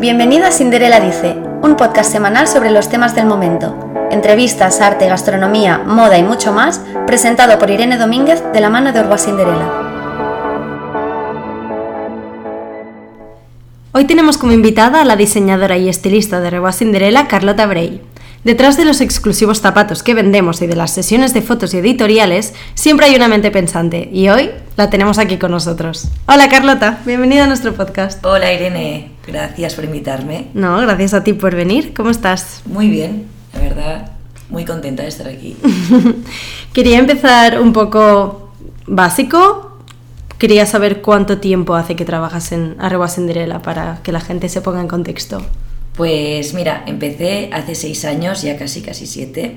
Bienvenido a Cinderella Dice, un podcast semanal sobre los temas del momento. Entrevistas, arte, gastronomía, moda y mucho más, presentado por Irene Domínguez de la mano de Orba Cinderella. Hoy tenemos como invitada a la diseñadora y estilista de Orba Cinderella, Carlota Bray. Detrás de los exclusivos zapatos que vendemos y de las sesiones de fotos y editoriales, siempre hay una mente pensante y hoy la tenemos aquí con nosotros. Hola Carlota, bienvenida a nuestro podcast. Hola Irene, gracias por invitarme. No, gracias a ti por venir. ¿Cómo estás? Muy bien, la verdad, muy contenta de estar aquí. Quería empezar un poco básico. Quería saber cuánto tiempo hace que trabajas en Arroba Cinderella para que la gente se ponga en contexto. Pues mira, empecé hace seis años, ya casi, casi siete.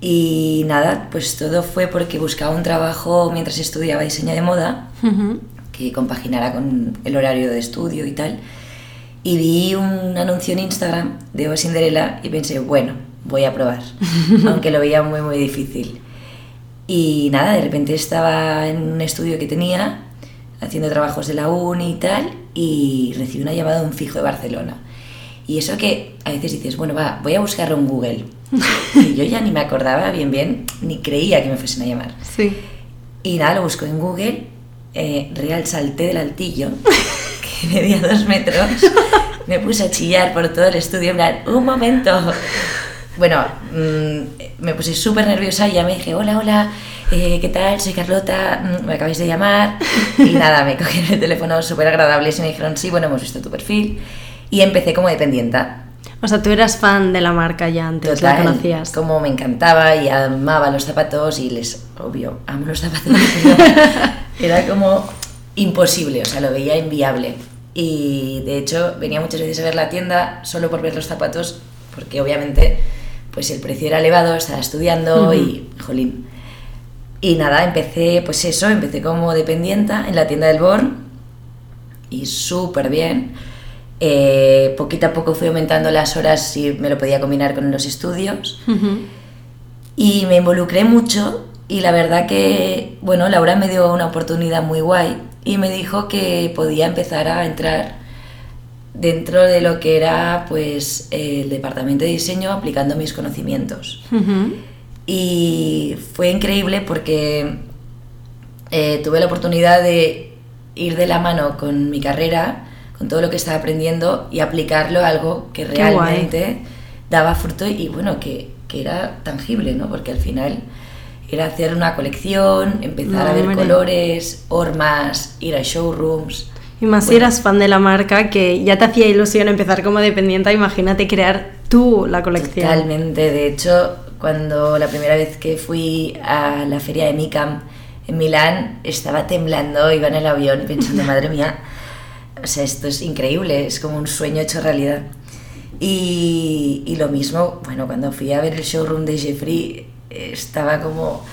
Y nada, pues todo fue porque buscaba un trabajo mientras estudiaba diseño de moda, que compaginara con el horario de estudio y tal. Y vi un anuncio en Instagram de Eva Cinderella y pensé, bueno, voy a probar, aunque lo veía muy, muy difícil. Y nada, de repente estaba en un estudio que tenía, haciendo trabajos de la uni y tal, y recibí una llamada de un fijo de Barcelona y eso que a veces dices, bueno, va, voy a buscarlo en Google. Y yo ya ni me acordaba bien, bien, ni creía que me fuesen a llamar. Sí. Y nada, lo busco en Google, eh, Real Salté del Altillo, que medía dos metros. Me puse a chillar por todo el estudio, en plan, un momento. Bueno, mm, me puse súper nerviosa y ya me dije, hola, hola, eh, ¿qué tal? Soy Carlota, mm, me acabáis de llamar. Y nada, me cogieron el teléfono súper agradables y me dijeron, sí, bueno, hemos visto tu perfil y empecé como dependienta. O sea, tú eras fan de la marca ya antes, la conocías. Como me encantaba y amaba los zapatos y les, obvio, amo los zapatos. era como imposible, o sea, lo veía inviable. Y de hecho venía muchas veces a ver la tienda solo por ver los zapatos, porque obviamente pues el precio era elevado, estaba estudiando y, jolín. Y nada, empecé, pues eso, empecé como dependienta en la tienda del Born y súper bien eh, poquito a poco fui aumentando las horas si me lo podía combinar con los estudios. Y me involucré mucho y la verdad que, bueno, Laura me dio una oportunidad muy guay y me dijo que podía empezar a entrar dentro de lo que era pues el departamento de diseño aplicando mis conocimientos. Y fue increíble porque eh, tuve la oportunidad de ir de la mano con mi carrera con todo lo que estaba aprendiendo y aplicarlo a algo que realmente daba fruto y bueno, que, que, era tangible, ¿no? Porque al final era hacer una colección, empezar a ver colores, hormas, ir a showrooms. Y más si eras fan de la marca, que ya te hacía ilusión empezar como dependiente, imagínate crear tú la colección. Totalmente, de hecho, cuando la primera vez que fui a la feria de Micam en Milán, estaba temblando, iba en el avión pensando, madre mía, o sea, esto es increíble, es como un sueño hecho realidad. Y, y lo mismo, bueno, cuando fui a ver el showroom de Jeffrey, estaba como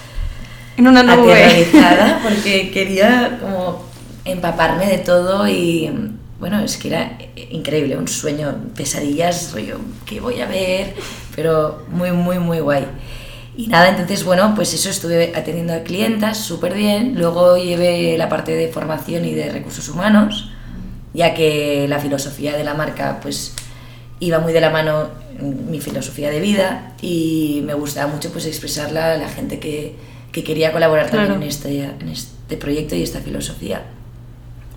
en una nube porque quería como empaparme de todo y bueno, es que era increíble, un sueño, pesadillas, rollo, que voy a ver, pero muy, muy, muy guay. Y nada, entonces, bueno, pues eso estuve atendiendo a clientas súper bien, luego llevé la parte de formación y de recursos humanos, ya que la filosofía de la marca pues iba muy de la mano mi filosofía de vida y me gustaba mucho pues expresarla a la gente que, que quería colaborar también en, este, en este proyecto y esta filosofía.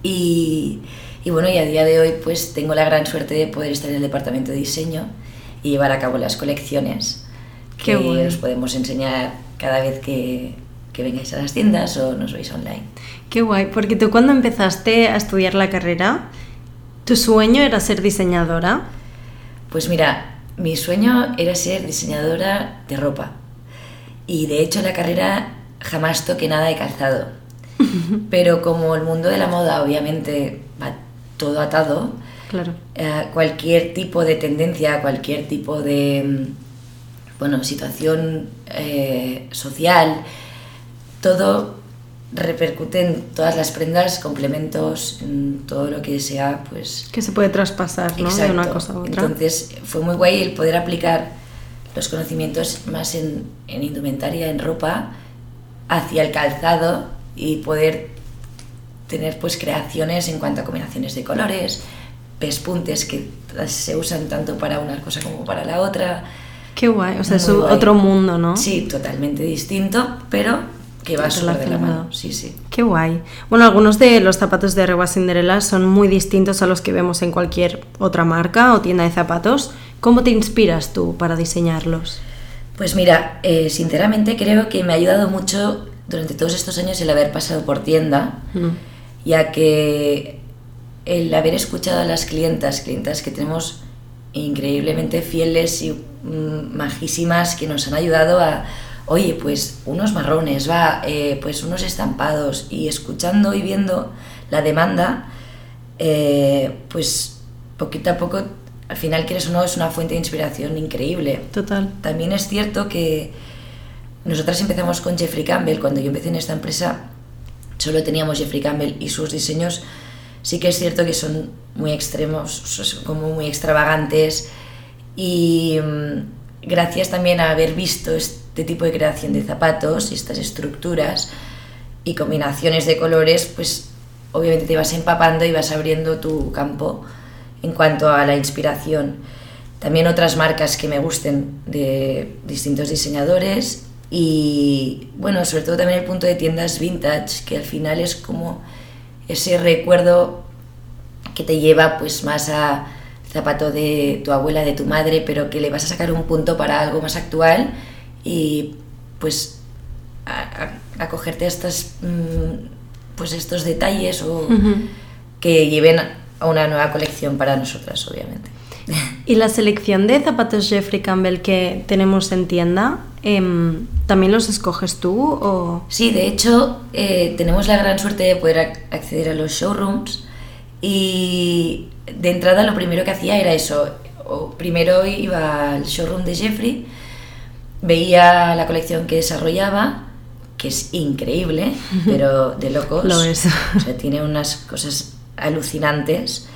Y, y, bueno, y a día de hoy pues tengo la gran suerte de poder estar en el departamento de diseño y llevar a cabo las colecciones que os podemos enseñar cada vez que, que vengáis a las tiendas o nos veis online. Qué guay, porque tú cuando empezaste a estudiar la carrera, ¿tu sueño era ser diseñadora? Pues mira, mi sueño era ser diseñadora de ropa. Y de hecho la carrera jamás toqué nada de calzado. Pero como el mundo de la moda obviamente va todo atado, claro. Eh, cualquier tipo de tendencia, cualquier tipo de mm, bueno, situación eh, social, todo repercute en todas las prendas, complementos, en todo lo que sea, pues... Que se puede traspasar, ¿no? De una cosa a otra. Entonces fue muy guay el poder aplicar los conocimientos más en, en indumentaria, en ropa, hacia el calzado y poder tener pues creaciones en cuanto a combinaciones de colores, pespuntes que se usan tanto para una cosa como para la otra. Qué guay, o sea, es Muy guay. otro mundo, ¿no? Sí, totalmente distinto, pero que va súper de la Relacionado. mano. Sí, sí. Qué guay. Bueno, algunos de los zapatos de Rewa Cinderella son muy distintos a los que vemos en cualquier otra marca o tienda de zapatos. ¿Cómo te inspiras tú para diseñarlos? Pues mira, eh, sinceramente creo que me ha ayudado mucho durante todos estos años el haber pasado por tienda, Mm. ya que el haber escuchado a las clientas, clientas que tenemos increíblemente fieles y mm, majísimas que nos han ayudado a, oye, pues unos marrones, va, eh, pues unos estampados y escuchando y viendo la demanda, eh, pues poquito a poco, al final quieres o no, es una fuente de inspiración increíble. Total. También es cierto que nosotras empezamos con Jeffrey Campbell. Cuando yo empecé en esta empresa, solo teníamos Jeffrey Campbell y sus diseños sí que es cierto que son muy extremos, son como muy extravagantes. Y mm, gracias también a haber visto este tipo de creación de zapatos y estas estructuras y combinaciones de colores, pues obviamente te vas empapando y vas abriendo tu campo en cuanto a la inspiración. También otras marcas que me gusten de distintos diseñadores y bueno, sobre todo también el punto de tiendas vintage, que al final es como ese recuerdo que te lleva pues más a zapato de tu abuela, de tu madre, pero que le vas a sacar un punto para algo más actual y pues a, a- a estas mm, pues estos detalles o Ujú. que lleven a una nueva colección para nosotras, obviamente. ¿Y la selección de zapatos Jeffrey Campbell que tenemos en tienda, em, también los escoges tú o...? Sí, de hecho, eh, tenemos la gran suerte de poder ac- acceder a los showrooms y de entrada lo primero que hacía era eso. O primero iba al showroom de Jeffrey, veía la colección que desarrollaba, que es increíble, pero de locos. Lo es. O sea, tiene unas cosas alucinantes.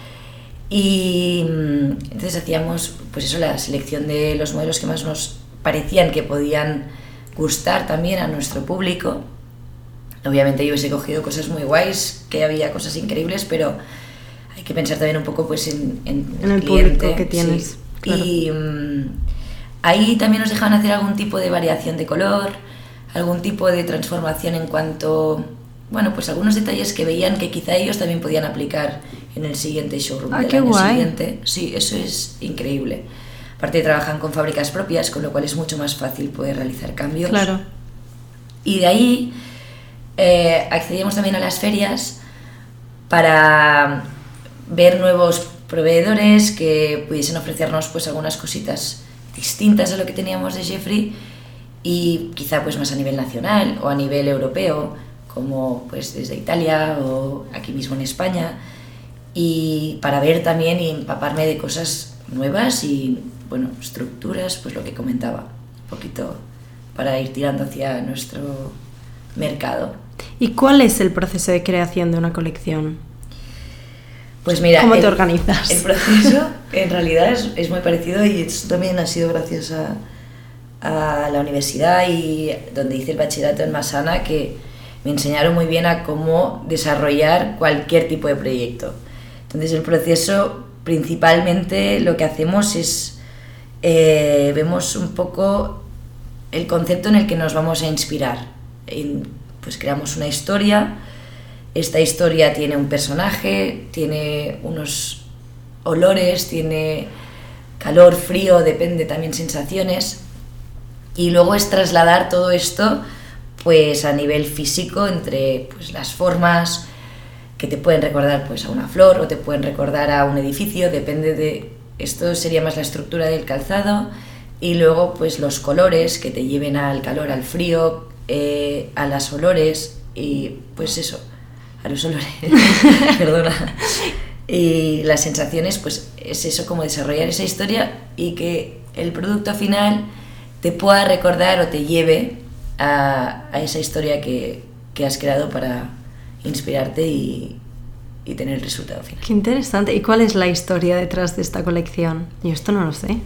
Y mm, entonces hacíamos, pues eso, la selección de los modelos que más nos parecían que podían gustar también a nuestro público. Obviamente yo hubiese cogido cosas muy guays, que había cosas increíbles, pero hay que pensar también un poco pues en, en En el cliente, público que sí. tienes, claro. Y mm, ahí también nos dejaban hacer algún tipo de variación de color, algún tipo de transformación en cuanto, bueno, pues algunos detalles que veían que quizá ellos también podían aplicar en el siguiente showroom Ah, del qué año guay. siguiente. Sí, eso es increíble. Aparte trabajan con fábricas propias, con lo cual es mucho más fácil poder realizar cambios. Claro. Y de ahí eh, accedíamos también a las ferias para ver nuevos proveedores que pudiesen ofrecernos pues algunas cositas distintas a lo que teníamos de Jeffrey y quizá pues más a nivel nacional o a nivel europeo como pues desde Italia o aquí mismo en España y para ver también y empaparme de cosas nuevas y bueno estructuras pues lo que comentaba un poquito para ir tirando hacia nuestro mercado ¿Y cuál es el proceso de creación de una colección? Pues mira, ¿Cómo te el- organizas? El proceso en realidad es, es muy parecido y esto también ha sido gracias a, a la universidad y donde hice el bachillerato en Masana que me enseñaron muy bien a cómo desarrollar cualquier tipo de proyecto. Entonces el proceso principalmente lo que hacemos es eh, vemos un poco el concepto en el que nos vamos a inspirar. En- pues creamos una historia, esta historia tiene un personaje, tiene unos olores, tiene calor, frío, depende también sensaciones. Y luego es trasladar todo esto pues a nivel físico entre pues las formas que te pueden recordar pues a una flor o te pueden recordar a un edificio, depende de esto sería más la estructura del calzado y luego pues los colores que te lleven al calor, al frío, eh, a las olores y pues eso, a los olores, perdona. Y las sensaciones, pues es eso, como desarrollar esa historia y que el producto final te pueda recordar o te lleve a, a esa historia que, que has creado para inspirarte y, y tener el resultado final. Qué interesante. ¿Y cuál es la historia detrás de esta colección? Yo esto no lo sé.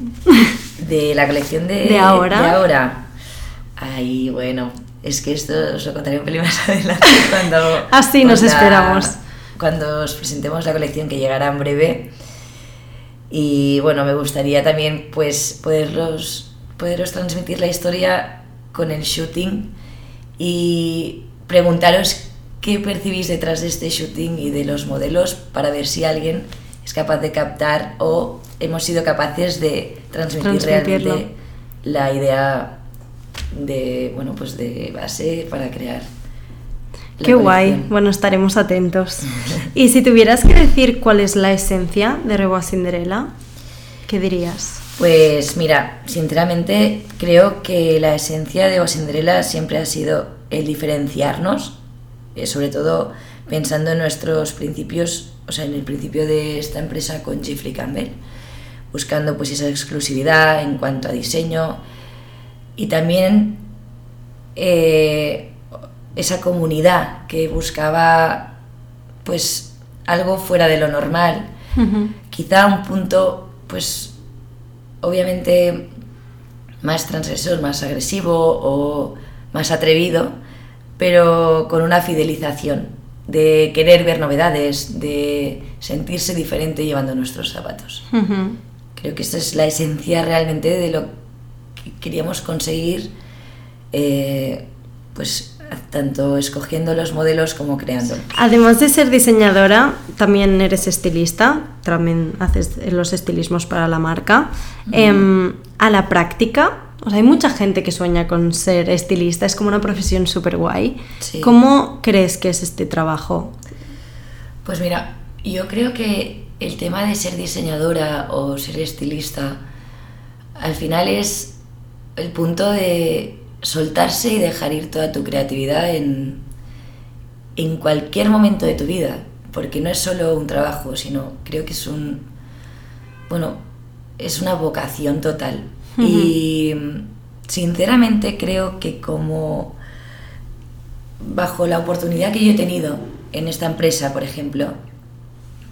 De la colección de, ¿De ahora? de ahora. Ay, bueno, es que esto os lo contaré un pelín más adelante cuando... Así nos cuando- esperamos. Cuando os presentemos la colección que llegará en breve. Y bueno, me gustaría también pues poderlos, poderos transmitir la historia con el shooting y preguntaros qué percibís detrás de este shooting y de los modelos para ver si alguien es capaz de captar o hemos sido capaces de transmitir realmente la idea de bueno pues de base para crear Qué guay, bueno, estaremos atentos. y si tuvieras que decir cuál es la esencia de Reboa Cinderella, ¿qué dirías? Pues mira, sinceramente creo que la esencia de Cinderella siempre ha sido el diferenciarnos, eh, sobre todo pensando en nuestros principios, o sea, en el principio de esta empresa con Jeffrey Campbell, buscando pues esa exclusividad en cuanto a diseño y también eh, esa comunidad que buscaba pues algo fuera de lo normal, quizá un punto pues obviamente más transgresor, más agresivo o más atrevido, pero con una fidelización de querer ver novedades, de sentirse diferente llevando nuestros zapatos. Creo que esta es la esencia realmente de lo que queríamos conseguir, eh, pues tanto escogiendo los modelos como creándolos. Además de ser diseñadora, también eres estilista, también haces los estilismos para la marca. Em, a la práctica, o sea, hay mucha gente que sueña con ser estilista, es como una profesión súper guay. ¿Cómo crees que es este trabajo? Pues mira, yo creo que el tema de ser diseñadora o ser estilista al final es el punto de soltarse y dejar ir toda tu creatividad en, en cualquier momento de tu vida, porque no es solo un trabajo, sino creo que es un, bueno, es una vocación total. Y sinceramente creo que como bajo la oportunidad que yo he tenido en esta empresa, por ejemplo,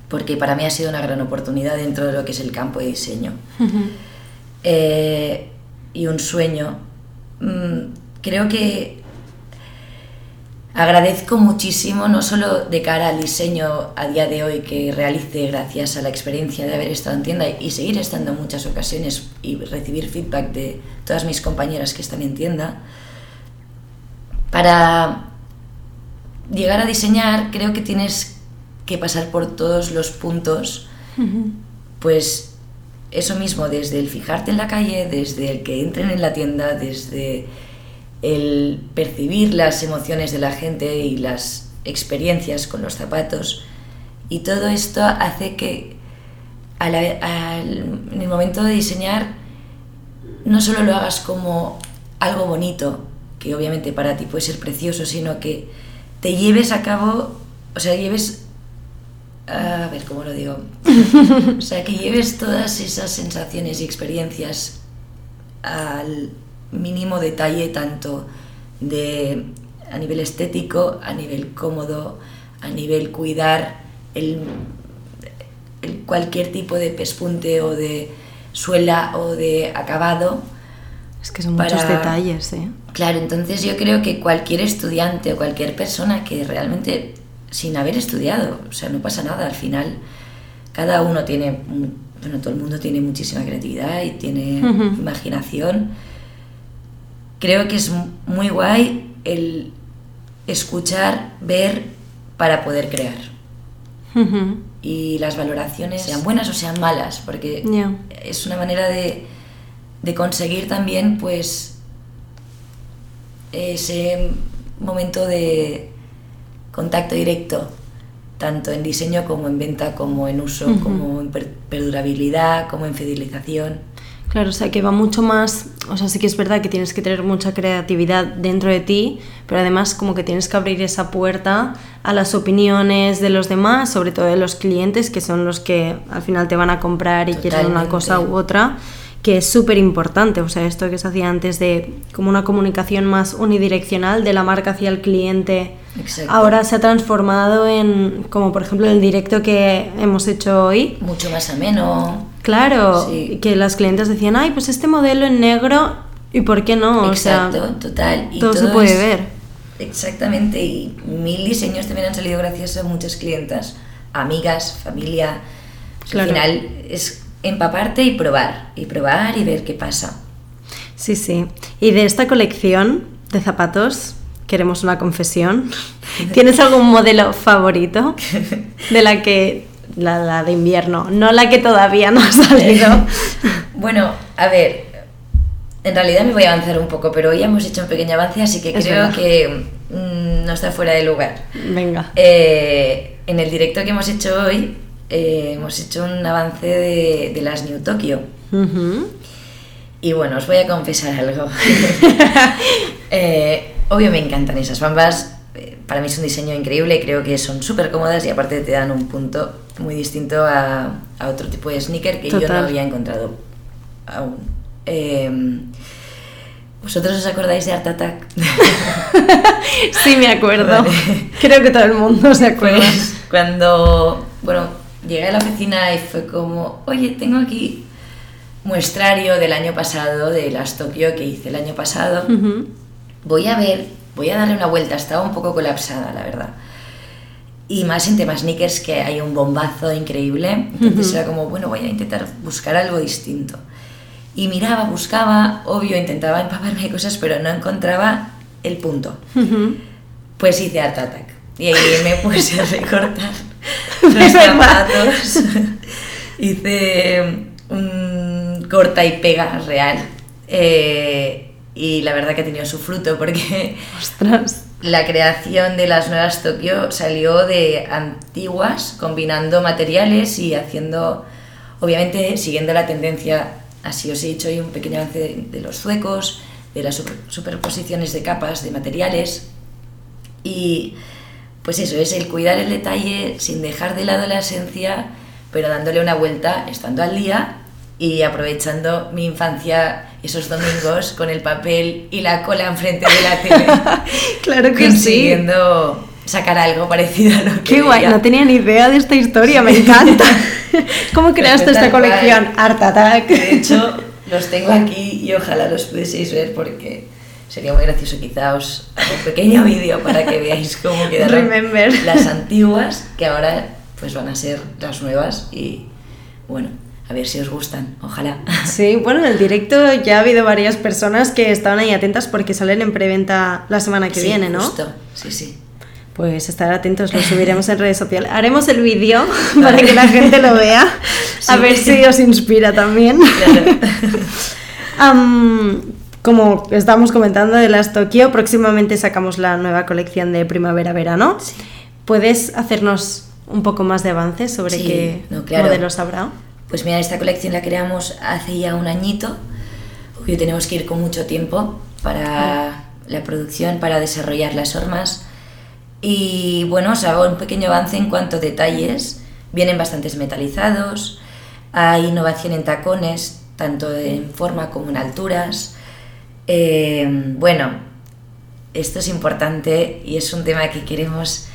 porque para mí ha sido una gran oportunidad dentro de lo que es el campo de diseño, eh, y un sueño. Mm, creo que agradezco muchísimo, no solo de cara al diseño a día de hoy que realice gracias a la experiencia de haber estado en tienda y seguir estando en muchas ocasiones y recibir feedback de todas mis compañeras que están en tienda, para llegar a diseñar creo que tienes que pasar por todos los puntos, pues eso mismo, desde el fijarte en la calle, desde el que entren en la tienda, desde el percibir las emociones de la gente y las experiencias con los zapatos. Y todo esto hace que en el momento de diseñar no solo lo hagas como algo bonito, que obviamente para ti puede ser precioso, sino que te lleves a cabo, o sea, lleves a ver cómo lo digo. o sea, que lleves todas esas sensaciones y experiencias al mínimo detalle, tanto de a nivel estético, a nivel cómodo, a nivel cuidar el, cualquier tipo de pespunte o de suela o de acabado. Es que son muchos detalles, ¿eh? Claro, entonces yo creo que cualquier estudiante o cualquier persona que realmente sin haber estudiado. O sea, no pasa nada. Al final, cada uno tiene, bueno, todo el mundo tiene muchísima creatividad y tiene imaginación. Creo que es muy guay el escuchar, ver para poder crear. Y las valoraciones, sean buenas o sean malas, porque es una manera de, de conseguir también, pues, ese momento de, contacto directo, tanto en diseño como en venta, como en uso, como en perdurabilidad, como en fidelización. Claro, o sea que va mucho más, o sea, sí que es verdad que tienes que tener mucha creatividad dentro de ti, pero además como que tienes que abrir esa puerta a las opiniones de los demás, sobre todo de los clientes, que son los que al final te van a comprar y quieren una cosa u otra que es súper importante, o sea, esto que se hacía antes de como una comunicación más unidireccional de la marca hacia el cliente, ahora se ha transformado en, como por ejemplo el directo que hemos hecho hoy. Mucho más ameno. Claro, que las clientes decían, ay, pues este modelo en negro, ¿y por qué no? Exacto, total. Y todo, se puede ver. Exactamente, y mil diseños también han salido gracias a muchas clientas, amigas, familia. Al final es empaparte y probar, y probar y ver qué pasa. Sí, sí. Y de esta colección de zapatos, queremos una confesión. ¿Tienes algún modelo favorito de la que la, la, de invierno, no la que todavía no ha salido? bueno, a ver, en realidad me voy a avanzar un poco, pero hoy hemos hecho un pequeño avance, así que creo que mmm, no está fuera de lugar. Venga. Eh, en el directo que hemos hecho hoy, eh, hemos hecho un avance de, de las New Tokyo. Uh -huh. Y bueno, os voy a confesar algo. eh, obvio me encantan esas bambas. Para mí es un diseño increíble, creo que son súper cómodas y aparte te dan un punto muy distinto a, a otro tipo de sneaker que Total. yo no había encontrado aún. Eh, ¿Vosotros os acordáis de Art Attack? sí, me acuerdo. Vale. Creo que todo el mundo se acuerda. Pues cuando, bueno, llegué a la oficina y fue como, oye, tengo aquí muestrario del año pasado, de las Tokio que hice el año pasado. Uh -huh. Voy a ver, voy a darle una vuelta, estaba un poco colapsada, la verdad. Y más en temas sneakers que hay un bombazo increíble. Entonces Ujú. era como, bueno, voy a intentar buscar algo distinto. Y miraba, buscaba, obvio, intentaba empaparme de cosas, pero no encontraba el punto. Uh -huh. Pues hice Art Attack. Y ahí me puse a recortar De los verdad. zapatos. hice un corta y pega real. Eh, y la verdad que ha tenido su fruto porque Ostras. la creación de las nuevas Tokio salió de antiguas, combinando materiales y haciendo, obviamente, siguiendo la tendencia, así os he dicho, hay un pequeño avance de, de los zuecos, de las super- superposiciones de capas, de materiales. Y pues eso, es el cuidar el detalle sin dejar de lado la esencia, pero dándole una vuelta, estando al día y aprovechando mi infancia esos domingos con el papel y la cola enfrente de la tele Claro que sí. consiguiendo sacar algo parecido a lo que Qué guay, no tenía ni idea de esta historia, me encanta. ¿Cómo creaste Pues esta tal cual. colección? Art Attack. De hecho, los tengo aquí y ojalá los pudieseis ver porque sería muy gracioso. Quizá os hago un pequeño vídeo para que veáis cómo quedaron Remember. las antiguas, que ahora pues van a ser las nuevas y bueno, a ver si os gustan, ojalá. Sí, bueno, en el directo ya ha habido varias personas que estaban ahí atentas porque salen en preventa la semana que Sí, viene, ¿no? Justo, sí, sí. Pues estar atentos, lo subiremos en redes sociales. Haremos el vídeo para que la gente lo vea, a Sí. ver si os inspira también. Claro. Am, como estamos comentando de las Tokio, próximamente sacamos la nueva colección de primavera-verano. Sí. ¿Puedes hacernos un poco más de avance sobre Sí, qué no, claro. modelos habrá? Pues mira, esta colección la creamos hace ya un añito. Obvio tenemos que ir con mucho tiempo para la producción, para desarrollar las hormas. Y bueno, os hago un pequeño avance en cuanto a detalles. Vienen bastantes metalizados, hay innovación en tacones, tanto en forma como en alturas. Eh, bueno, esto es importante y es un tema que queremos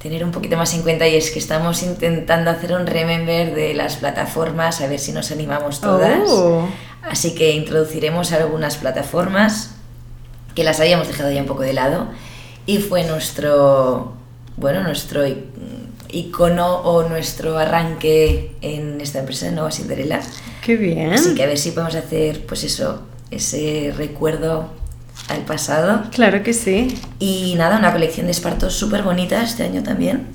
tener un poquito más en cuenta y es que estamos intentando hacer un remember de las plataformas, a ver si nos animamos todas. Oh. Así que introduciremos algunas plataformas que las habíamos dejado ya un poco de lado y fue nuestro, bueno, nuestro i- icono o nuestro arranque en esta empresa de Nueva Cinderella. ¡Qué bien! Así que a ver si podemos hacer, pues eso, ese recuerdo al pasado. Claro que sí. Y nada, una colección de espartos súper bonita este año también.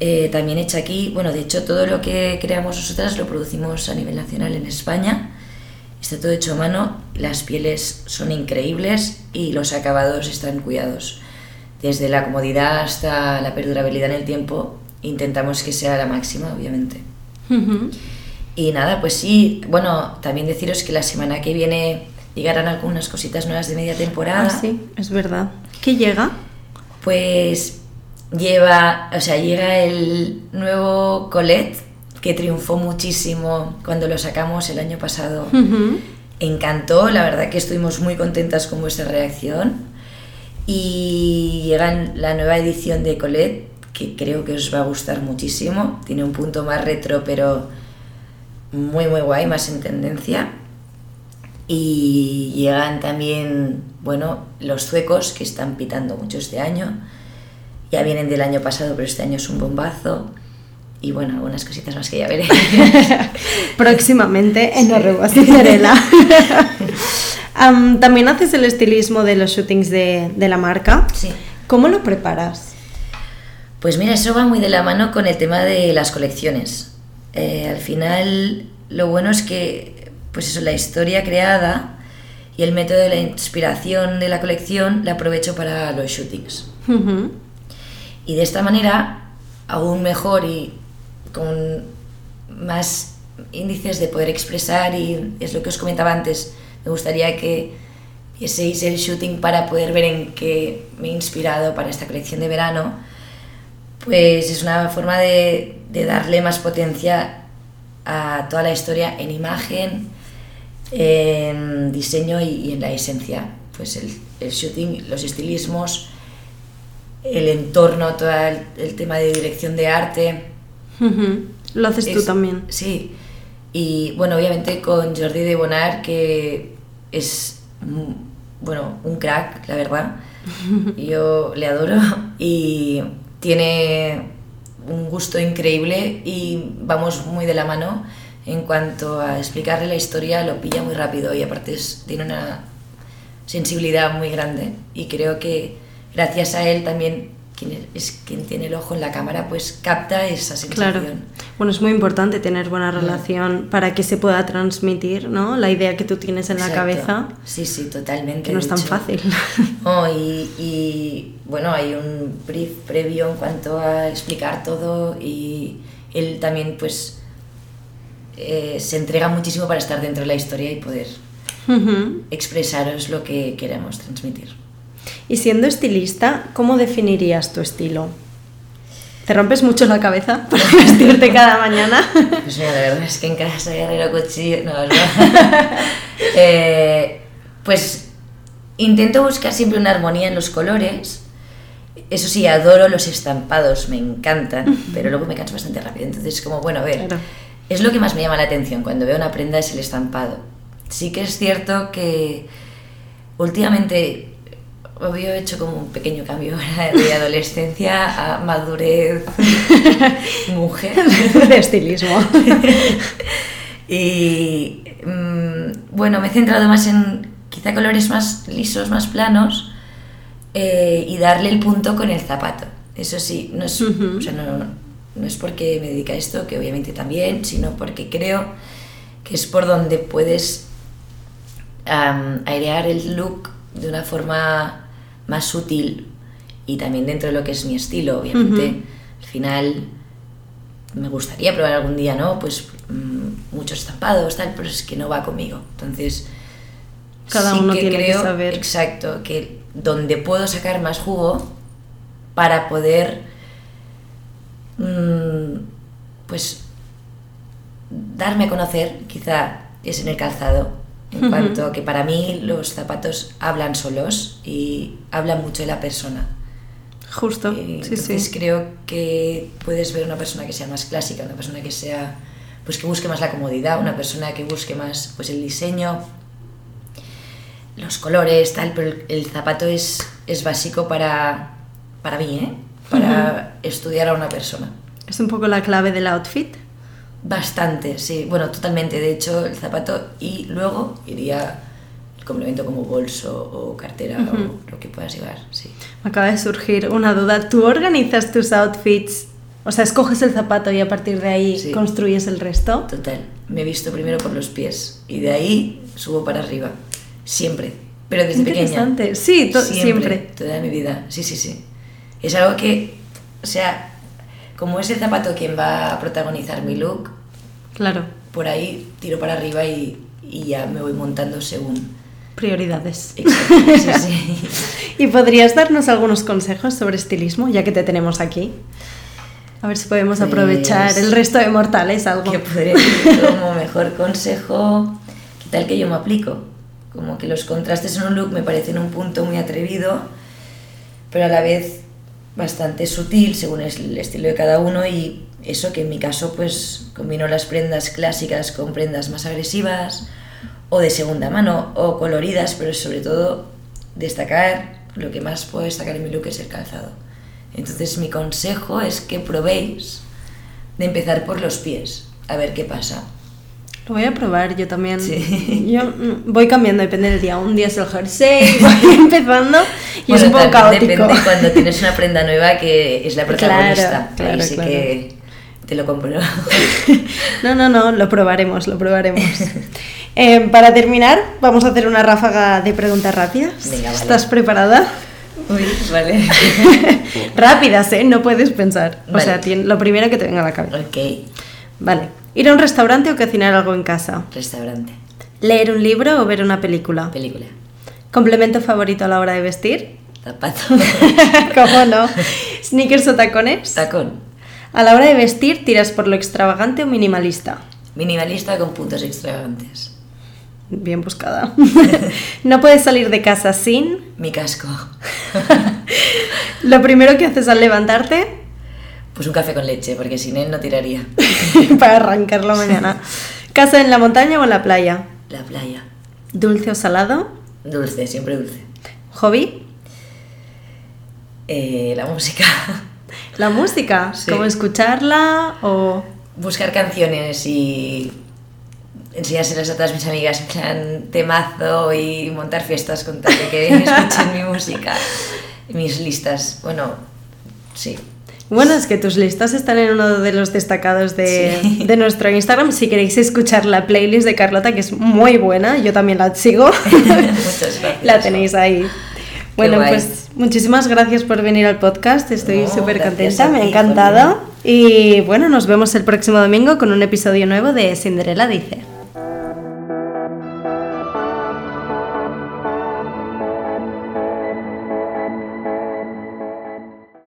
Eh, también hecha aquí, bueno, de hecho todo lo que creamos nosotras lo producimos a nivel nacional en España. Está todo hecho a mano, las pieles son increíbles y los acabados están cuidados. Desde la comodidad hasta la perdurabilidad en el tiempo, intentamos que sea la máxima, obviamente. Y nada, pues sí, bueno, también deciros que la semana que viene llegarán algunas cositas nuevas de media temporada. Ah, sí, es verdad. ¿Qué llega? Pues lleva, o sea, llega el nuevo Colette que triunfó muchísimo cuando lo sacamos el año pasado. Encantó, la verdad que estuvimos muy contentas con vuestra reacción. Y llega la nueva edición de Colette que creo que os va a gustar muchísimo. Tiene un punto más retro, pero muy muy guay, más en tendencia. Y llegan también, bueno, los suecos que están pitando mucho este año. Ya vienen del año pasado, pero este año es un bombazo. y bueno, algunas cositas más que ya veré. Próximamente en Arroba Cinderella. Am, También haces el estilismo de los shootings de, de la marca. Sí. ¿Cómo lo preparas? Pues mira, eso va muy de la mano con el tema de las colecciones. Eh, al final, lo bueno es que, pues eso, la historia creada y el método de la inspiración de la colección la aprovecho para los shootings. Y de esta manera, aún mejor y con más índices de poder expresar, y es lo que os comentaba antes, me gustaría que vieseis el shooting para poder ver en qué me he inspirado para esta colección de verano, pues es una forma de, de darle más potencia a toda la historia en imagen, en diseño y, y en la esencia. Pues el, el shooting, los estilismos, el entorno, todo el, el tema de dirección de arte. Ujú. Lo haces tú Es- también. Sí. Y bueno, obviamente con Jordi de Bonar, que es, bueno, un crack, la verdad. Yo le adoro y tiene un gusto increíble y vamos muy de la mano. En cuanto a explicarle la historia, lo pilla muy rápido y aparte es- tiene una sensibilidad muy grande y creo que gracias a él también quien es, es quien tiene el ojo en la cámara pues capta esa sensación. Claro. Bueno, es muy importante tener buena relación para que se pueda transmitir, ¿no? La idea que tú tienes en la Exacto. cabeza, Sí, sí, totalmente. que no es tan fácil. No, y, y, bueno, hay un brief previo en cuanto a explicar todo y él también pues eh, se entrega muchísimo para estar dentro de la historia y poder Ujú. expresaros lo que queremos transmitir. Y siendo estilista, ¿cómo definirías tu estilo? ¿Te rompes mucho la cabeza para vestirte cada mañana? Pues mira, la verdad es que en casa guerrero cuchillo, no, es broma. Eh, pues intento buscar siempre una armonía en los colores. Eso sí, adoro los estampados, me encantan, pero luego me canso bastante rápido. Entonces, como, bueno, a ver, Claro. es lo que más me llama la atención cuando veo una prenda, es el estampado. Sí que es cierto que últimamente obvio he hecho como un pequeño cambio de adolescencia a madurez mujer. de estilismo. Y mm, bueno, me he centrado más en quizá colores más lisos, más planos eh, y darle el punto con el zapato. Eso sí, no es, Ujú. o sea, no, no es porque me dedica a esto, que obviamente también, sino porque creo que es por donde puedes airear el look de una forma más sutil y también dentro de lo que es mi estilo, obviamente. Al final me gustaría probar algún día, ¿no? Pues mm, muchos estampados, tal, pero es que no va conmigo. Entonces, Cada sí uno que tiene que creo, saber. Exacto, que donde puedo sacar más jugo para poder, mm, pues, darme a conocer, quizá es en el calzado, en cuanto a que para mí los zapatos hablan solos y hablan mucho de la persona. Justo, Eh, sí, entonces sí. creo que puedes ver una persona que sea más clásica, una persona que sea pues que busque más la comodidad, una persona que busque más pues el diseño, los colores, tal, pero el, el zapato es, es básico para, para mí, ¿eh? Para estudiar a una persona. Es un poco la clave del outfit. Bastante, sí, bueno, totalmente. De hecho, el zapato y luego iría el complemento como bolso o cartera o lo que puedas llevar, sí. Me acaba de surgir una duda. ¿Tú organizas tus outfits? O sea, escoges el zapato y a partir de ahí Sí. construyes el resto. Total, me he visto primero por los pies y de ahí subo para arriba. Siempre. Pero desde pequeña. Interesante. Sí, to- siempre. Toda mi vida. Sí, sí, sí. Es algo que, o sea, como es el zapato quien va a protagonizar mi look, Claro, por ahí tiro para arriba y, y ya me voy montando según. prioridades. Exacto, sí, sí. ¿Y podrías darnos algunos consejos sobre estilismo, ya que te tenemos aquí? A ver si podemos Pues- aprovechar el resto de mortales algo. que podría decir como mejor consejo, que tal que yo me aplico. Como que los contrastes en un look me parecen un punto muy atrevido, pero a la vez bastante sutil según el estilo de cada uno y eso que en mi caso pues combino las prendas clásicas con prendas más agresivas o de segunda mano o coloridas, pero sobre todo destacar, lo que más puedo destacar en mi look es el calzado. Entonces mi consejo es que probéis de empezar por los pies, a ver qué pasa. Lo voy a probar yo también. Sí. Yo mm, voy cambiando, depende del día. Un día es el jersey, voy empezando y es Bueno, un poco caótico. Depende cuando tienes una prenda nueva que es la Claro, protagonista. claro, Ahí sí claro. que te lo compro. No, no, no, lo probaremos, lo probaremos. Eh, para terminar, vamos a hacer una ráfaga de preguntas rápidas. Venga, vale. ¿Estás preparada? Uy, vale. Rápidas, ¿eh? No puedes pensar. O sea, lo primero que te venga a la cabeza. ok, Vale. ¿Ir a un restaurante o cocinar algo en casa? restaurante, ¿Leer un libro o ver una película? película, ¿Complemento favorito a la hora de vestir? zapato, ¿Cómo no? ¿Sneakers o tacones? tacón, A la hora de vestir, ¿tiras por lo extravagante o minimalista? minimalista con puntos extravagantes. Bien buscada. no puedes salir de casa sin... Mi casco, Lo primero que haces al levantarte pues un café con leche, porque sin él no tiraría. para arrancar la mañana. ¿Casa en la montaña o en la playa? La playa, ¿Dulce o salado? dulce, siempre dulce. ¿Hobby? Eh, la música, ¿La música? Sí. ¿Cómo escucharla o...? buscar canciones y enseñárselas a todas mis amigas, en plan temazo y montar fiestas con tal de que escuchen mi música, mis listas. Bueno, sí. Bueno, es que tus listas están en uno de los destacados de, Sí. de nuestro Instagram. Si queréis escuchar la playlist de Carlota, que es muy buena, yo también la sigo. Muchas gracias. la tenéis ahí. Bueno, pues muchísimas gracias por venir al podcast. Estoy No, súper contenta, me ha encantado. Y bueno, nos vemos el próximo domingo con un episodio nuevo de Cinderella Dice.